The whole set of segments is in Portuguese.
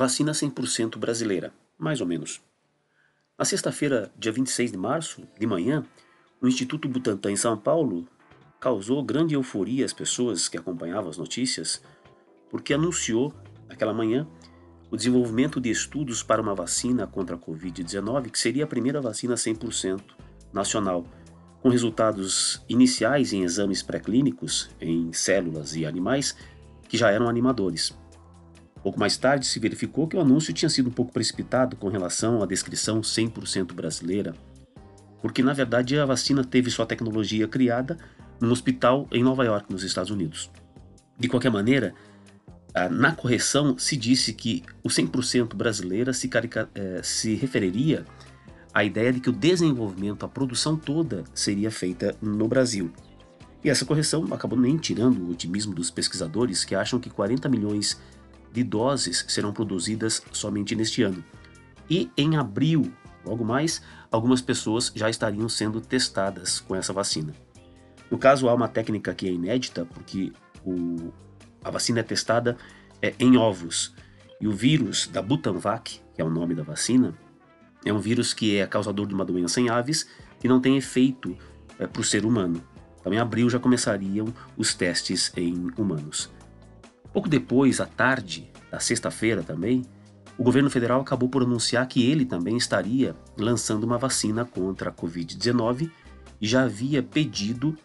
Vacina 100% brasileira, mais ou menos. Na sexta-feira, dia 26 de março, de manhã, o Instituto Butantan em São Paulo causou grande euforia às pessoas que acompanhavam as notícias, porque anunciou, naquela manhã, o desenvolvimento de estudos para uma vacina contra a Covid-19, que seria a primeira vacina 100% nacional, com resultados iniciais em exames pré-clínicos em células e animais que já eram animadores. Pouco mais tarde se verificou que o anúncio tinha sido um pouco precipitado com relação à descrição 100% brasileira, porque na verdade a vacina teve sua tecnologia criada num hospital em Nova York, nos Estados Unidos. De qualquer maneira, na correção se disse que o 100% brasileira se, eh, se referiria à ideia de que o desenvolvimento, a produção toda seria feita no Brasil. E essa correção acabou nem tirando o otimismo dos pesquisadores que acham que 40 milhões de doses serão produzidas somente neste ano. E em abril, logo mais, algumas pessoas já estariam sendo testadas com essa vacina. No caso, há uma técnica que é inédita, porque o, a vacina é testada é, em ovos. E o vírus da Butanvac, que é o nome da vacina, é um vírus que é causador de uma doença em aves que não tem efeito é, para o ser humano. Então, em abril já começariam os testes em humanos. Pouco depois, à tarde da sexta-feira também, o governo federal acabou por anunciar que ele também estaria lançando uma vacina contra a Covid-19 e já havia pedido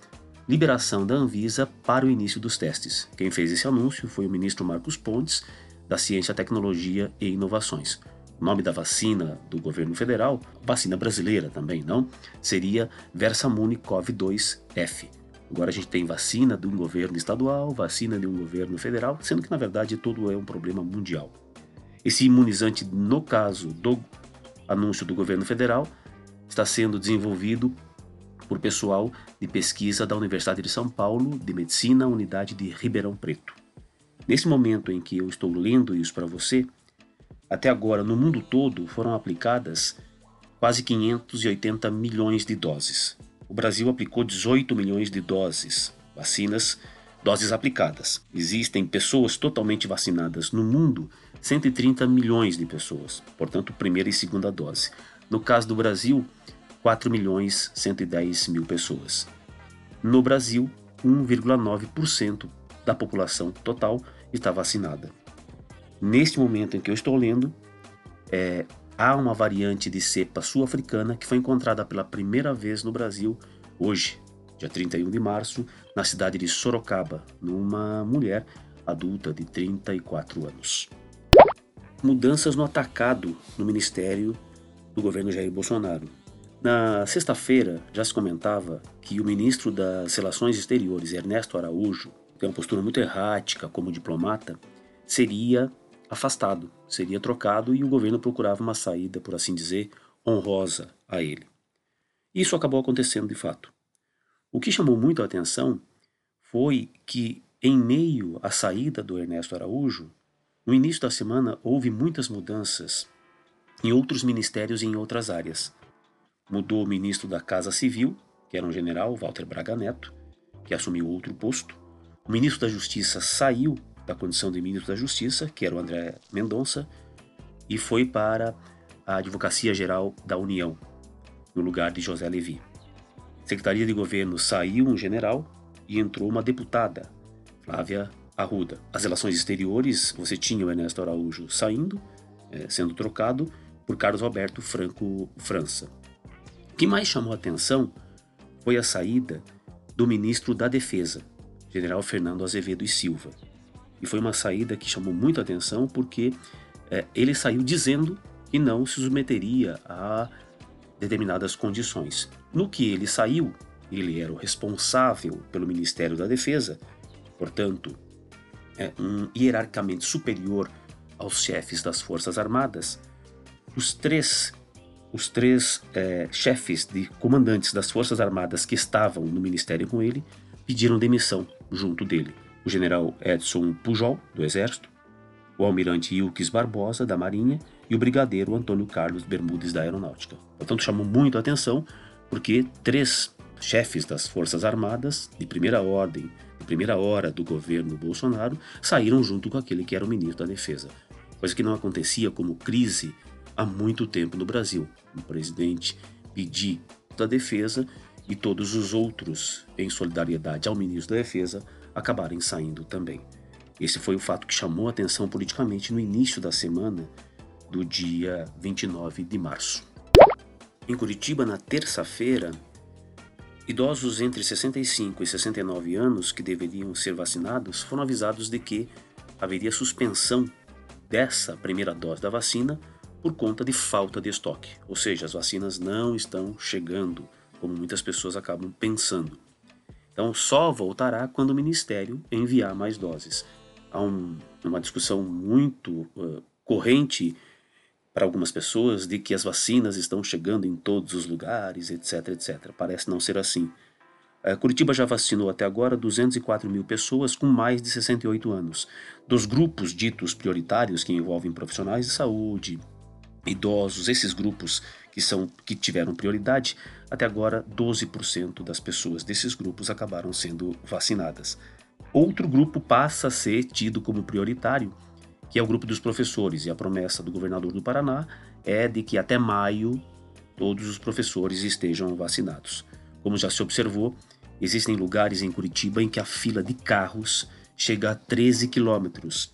liberação da Anvisa para o início dos testes. Quem fez esse anúncio foi o ministro Marcos Pontes, da Ciência, Tecnologia e Inovações. Nome da vacina do governo federal, vacina brasileira também, não? Seria Versamune CoV-2F. Agora a gente tem vacina de um governo estadual, vacina de um governo federal, sendo que na verdade todo é um problema mundial. Esse imunizante, no caso do anúncio do governo federal, está sendo desenvolvido por pessoal de pesquisa da Universidade de São Paulo de Medicina, unidade de Ribeirão Preto. Nesse momento em que eu estou lendo isso para você, até agora no mundo todo foram aplicadas quase 580 milhões de doses o Brasil aplicou 18 milhões de doses, vacinas, doses aplicadas. Existem pessoas totalmente vacinadas no mundo, 130 milhões de pessoas, portanto, primeira e segunda dose. No caso do Brasil, 4 milhões 110 mil pessoas. No Brasil, 1,9% da população total está vacinada. Neste momento em que eu estou lendo, é, há uma variante de cepa sul-africana que foi encontrada pela primeira vez no Brasil hoje, dia 31 de março, na cidade de Sorocaba, numa mulher adulta de 34 anos. Mudanças no atacado no ministério do governo Jair Bolsonaro. Na sexta-feira já se comentava que o ministro das Relações Exteriores, Ernesto Araújo, tem uma postura muito errática como diplomata, seria afastado, seria trocado e o governo procurava uma saída, por assim dizer, honrosa a ele. Isso acabou acontecendo de fato. O que chamou muito a atenção foi que, em meio à saída do Ernesto Araújo, no início da semana houve muitas mudanças em outros ministérios e em outras áreas. Mudou o ministro da Casa Civil, que era um general, Walter Braga Neto, que assumiu outro posto. O ministro da Justiça saiu da condição de ministro da Justiça, que era o André Mendonça, e foi para a Advocacia Geral da União, no lugar de José Levi. Secretaria de Governo saiu um general e entrou uma deputada, Flávia Arruda. As relações exteriores, você tinha o Ernesto Araújo saindo, é, sendo trocado por Carlos Roberto Franco França. O que mais chamou a atenção foi a saída do ministro da Defesa, general Fernando Azevedo e Silva. E foi uma saída que chamou muito a atenção porque é, ele saiu dizendo que não se submeteria a determinadas condições. No que ele saiu, ele era o responsável pelo Ministério da Defesa, portanto, é um hierarquicamente superior aos chefes das Forças Armadas. Os três, os três é, chefes de comandantes das Forças Armadas que estavam no ministério com ele pediram demissão junto dele o general Edson Pujol, do Exército, o almirante Ilques Barbosa, da Marinha, e o brigadeiro Antônio Carlos Bermudes, da Aeronáutica. Portanto, chamou muito a atenção, porque três chefes das Forças Armadas, de primeira ordem, de primeira hora do governo Bolsonaro, saíram junto com aquele que era o ministro da Defesa. Coisa que não acontecia como crise há muito tempo no Brasil. O presidente pedir da Defesa e todos os outros, em solidariedade ao ministro da Defesa, acabarem saindo também. Esse foi o fato que chamou a atenção politicamente no início da semana do dia 29 de março. Em Curitiba, na terça-feira, idosos entre 65 e 69 anos que deveriam ser vacinados foram avisados de que haveria suspensão dessa primeira dose da vacina por conta de falta de estoque, ou seja, as vacinas não estão chegando, como muitas pessoas acabam pensando. Então, só voltará quando o Ministério enviar mais doses. Há um, uma discussão muito uh, corrente para algumas pessoas de que as vacinas estão chegando em todos os lugares, etc, etc. Parece não ser assim. Uh, Curitiba já vacinou até agora 204 mil pessoas com mais de 68 anos. Dos grupos ditos prioritários, que envolvem profissionais de saúde, idosos, esses grupos que, são, que tiveram prioridade, até agora 12% das pessoas desses grupos acabaram sendo vacinadas. Outro grupo passa a ser tido como prioritário, que é o grupo dos professores, e a promessa do governador do Paraná é de que até maio todos os professores estejam vacinados. Como já se observou, existem lugares em Curitiba em que a fila de carros chega a 13 quilômetros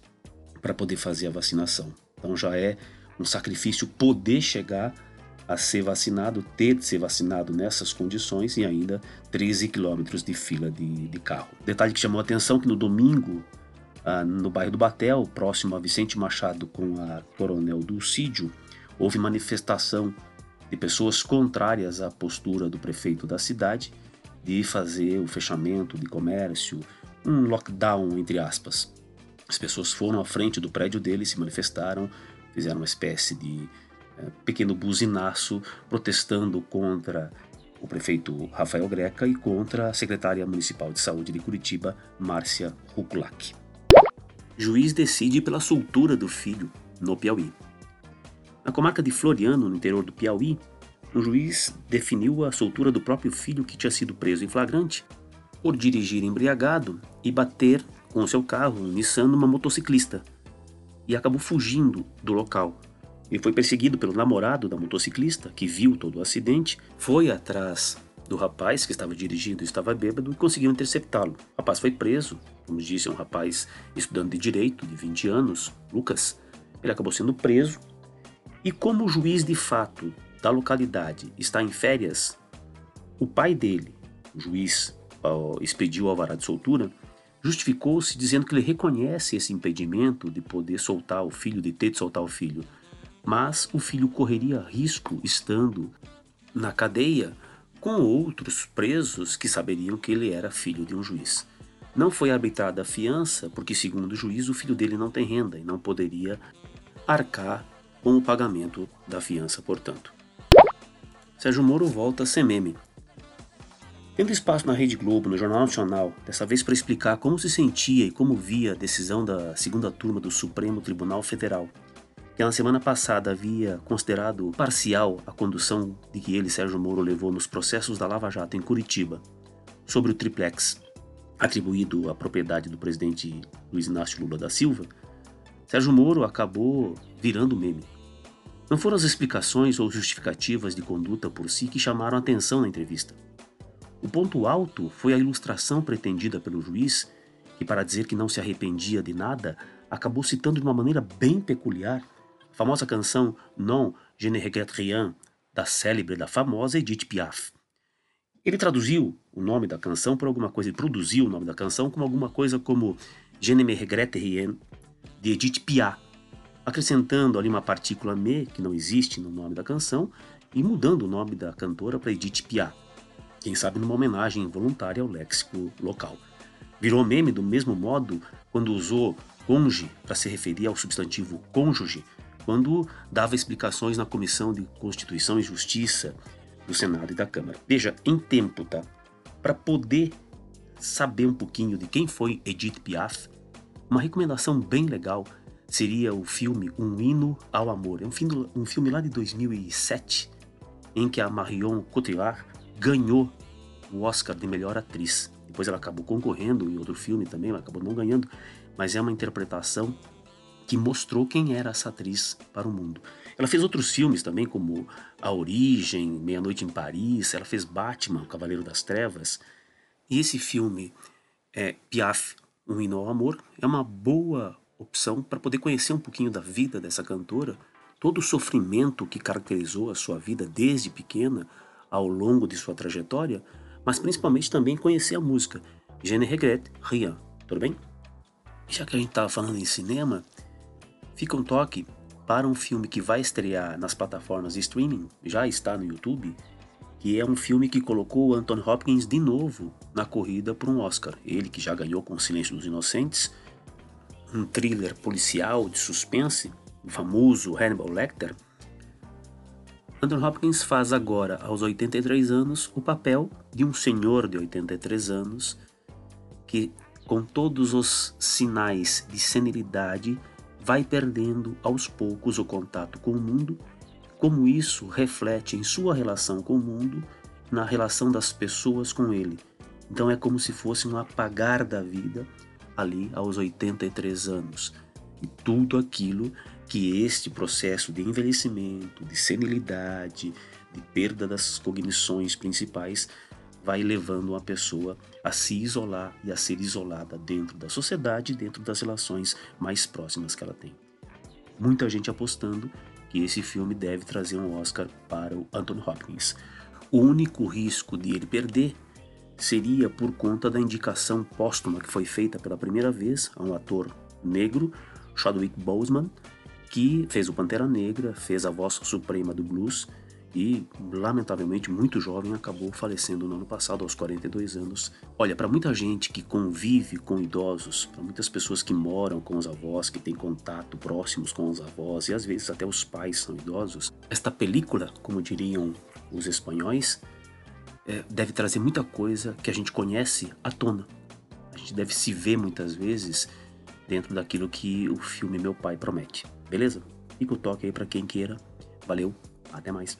para poder fazer a vacinação. Então já é um sacrifício poder chegar a ser vacinado, ter de ser vacinado nessas condições e ainda 13 quilômetros de fila de, de, carro. Detalhe que chamou a atenção que no domingo, ah, no bairro do Batel, próximo a Vicente Machado com a Coronel Dulcídio, houve manifestação de pessoas contrárias à postura do prefeito da cidade de fazer o fechamento de comércio, um lockdown entre aspas. As pessoas foram à frente do prédio dele, se manifestaram, fizeram uma espécie de é, pequeno buzinaço protestando contra o prefeito Rafael Greca e contra a secretária municipal de saúde de Curitiba, Márcia Rukulak. Juiz decide pela soltura do filho no Piauí. Na comarca de Floriano, no interior do Piauí, um juiz definiu a soltura do próprio filho que tinha sido preso em flagrante por dirigir embriagado e bater com seu carro, um Nissan, numa motociclista, e acabou fugindo do local. Ele foi perseguido pelo namorado da motociclista, que viu todo o acidente, foi atrás do rapaz que estava dirigindo, estava bêbado e conseguiu interceptá-lo. O rapaz foi preso, como disse, é um rapaz estudante de direito, de 20 anos, Lucas. Ele acabou sendo preso e, como o juiz de fato da localidade está em férias, o pai dele, o juiz, expediu o alvará de soltura justificou-se dizendo que ele reconhece esse impedimento de poder soltar o filho, de ter de soltar o filho, mas o filho correria risco estando na cadeia com outros presos que saberiam que ele era filho de um juiz. Não foi arbitrada a fiança porque, segundo o juiz, o filho dele não tem renda e não poderia arcar com o pagamento da fiança, portanto. Sérgio Moro volta a ser meme. Tendo espaço na Rede Globo, no Jornal Nacional, dessa vez para explicar como se sentia e como via a decisão da segunda turma do Supremo Tribunal Federal, que na semana passada havia considerado parcial a condução de que ele, Sérgio Moro, levou nos processos da Lava Jato em Curitiba, sobre o triplex atribuído à propriedade do presidente Luiz Inácio Lula da Silva, Sérgio Moro acabou virando meme. Não foram as explicações ou justificativas de conduta por si que chamaram a atenção na entrevista o ponto alto foi a ilustração pretendida pelo juiz, que, para dizer que não se arrependia de nada, acabou citando de uma maneira bem peculiar a famosa canção Non, je ne regrette rien, da célebre, da famosa Edith Piaf. Ele traduziu o nome da canção por alguma coisa, ele produziu o nome da canção como alguma coisa como Je ne me regrette rien, de Edith Piaf, acrescentando ali uma partícula me, que não existe no nome da canção, e mudando o nome da cantora para Edith Piaf quem sabe numa homenagem voluntária ao léxico local. Virou meme do mesmo modo quando usou conge para se referir ao substantivo cônjuge, quando dava explicações na Comissão de Constituição e Justiça do Senado e da Câmara. Veja, em tempo, tá? Para poder saber um pouquinho de quem foi Edith Piaf, uma recomendação bem legal seria o filme Um Hino ao Amor. É um filme, um filme lá de 2007, em que a Marion Cotillard ganhou o Oscar de melhor atriz. Depois ela acabou concorrendo em outro filme também, ela acabou não ganhando, mas é uma interpretação que mostrou quem era essa atriz para o mundo. Ela fez outros filmes também, como A Origem, Meia Noite em Paris, ela fez Batman, o Cavaleiro das Trevas. E esse filme, é, Piaf, Um Hino ao Amor, é uma boa opção para poder conhecer um pouquinho da vida dessa cantora, todo o sofrimento que caracterizou a sua vida desde pequena, ao longo de sua trajetória, mas principalmente também conhecer a música. Je ne regrette rien, tudo bem? Já que a gente estava falando em cinema, fica um toque para um filme que vai estrear nas plataformas de streaming, já está no YouTube, que é um filme que colocou Anthony Hopkins de novo na corrida por um Oscar. Ele que já ganhou com o Silêncio dos Inocentes, um thriller policial de suspense, o famoso Hannibal Lecter. Anthony Hopkins faz agora, aos 83 anos, o papel de um senhor de 83 anos que, com todos os sinais de senilidade, vai perdendo aos poucos o contato com o mundo, como isso reflete em sua relação com o mundo, na relação das pessoas com ele. Então é como se fosse um apagar da vida ali aos 83 anos. E tudo aquilo que este processo de envelhecimento, de senilidade, de perda das cognições principais vai levando uma pessoa a se isolar e a ser isolada dentro da sociedade, dentro das relações mais próximas que ela tem. Muita gente apostando que esse filme deve trazer um Oscar para o Anthony Hopkins. O único risco de ele perder seria por conta da indicação póstuma que foi feita pela primeira vez a um ator negro, Chadwick Boseman, que fez o Pantera Negra, fez a voz suprema do blues e, lamentavelmente, muito jovem, acabou falecendo no ano passado, aos 42 anos. Olha, para muita gente que convive com idosos, para muitas pessoas que moram com os avós, que têm contato próximos com os avós e às vezes até os pais são idosos, esta película, como diriam os espanhóis, é, deve trazer muita coisa que a gente conhece à tona. A gente deve se ver muitas vezes dentro daquilo que o filme Meu Pai promete. Beleza? Fica o toque aí para quem queira. Valeu, até mais.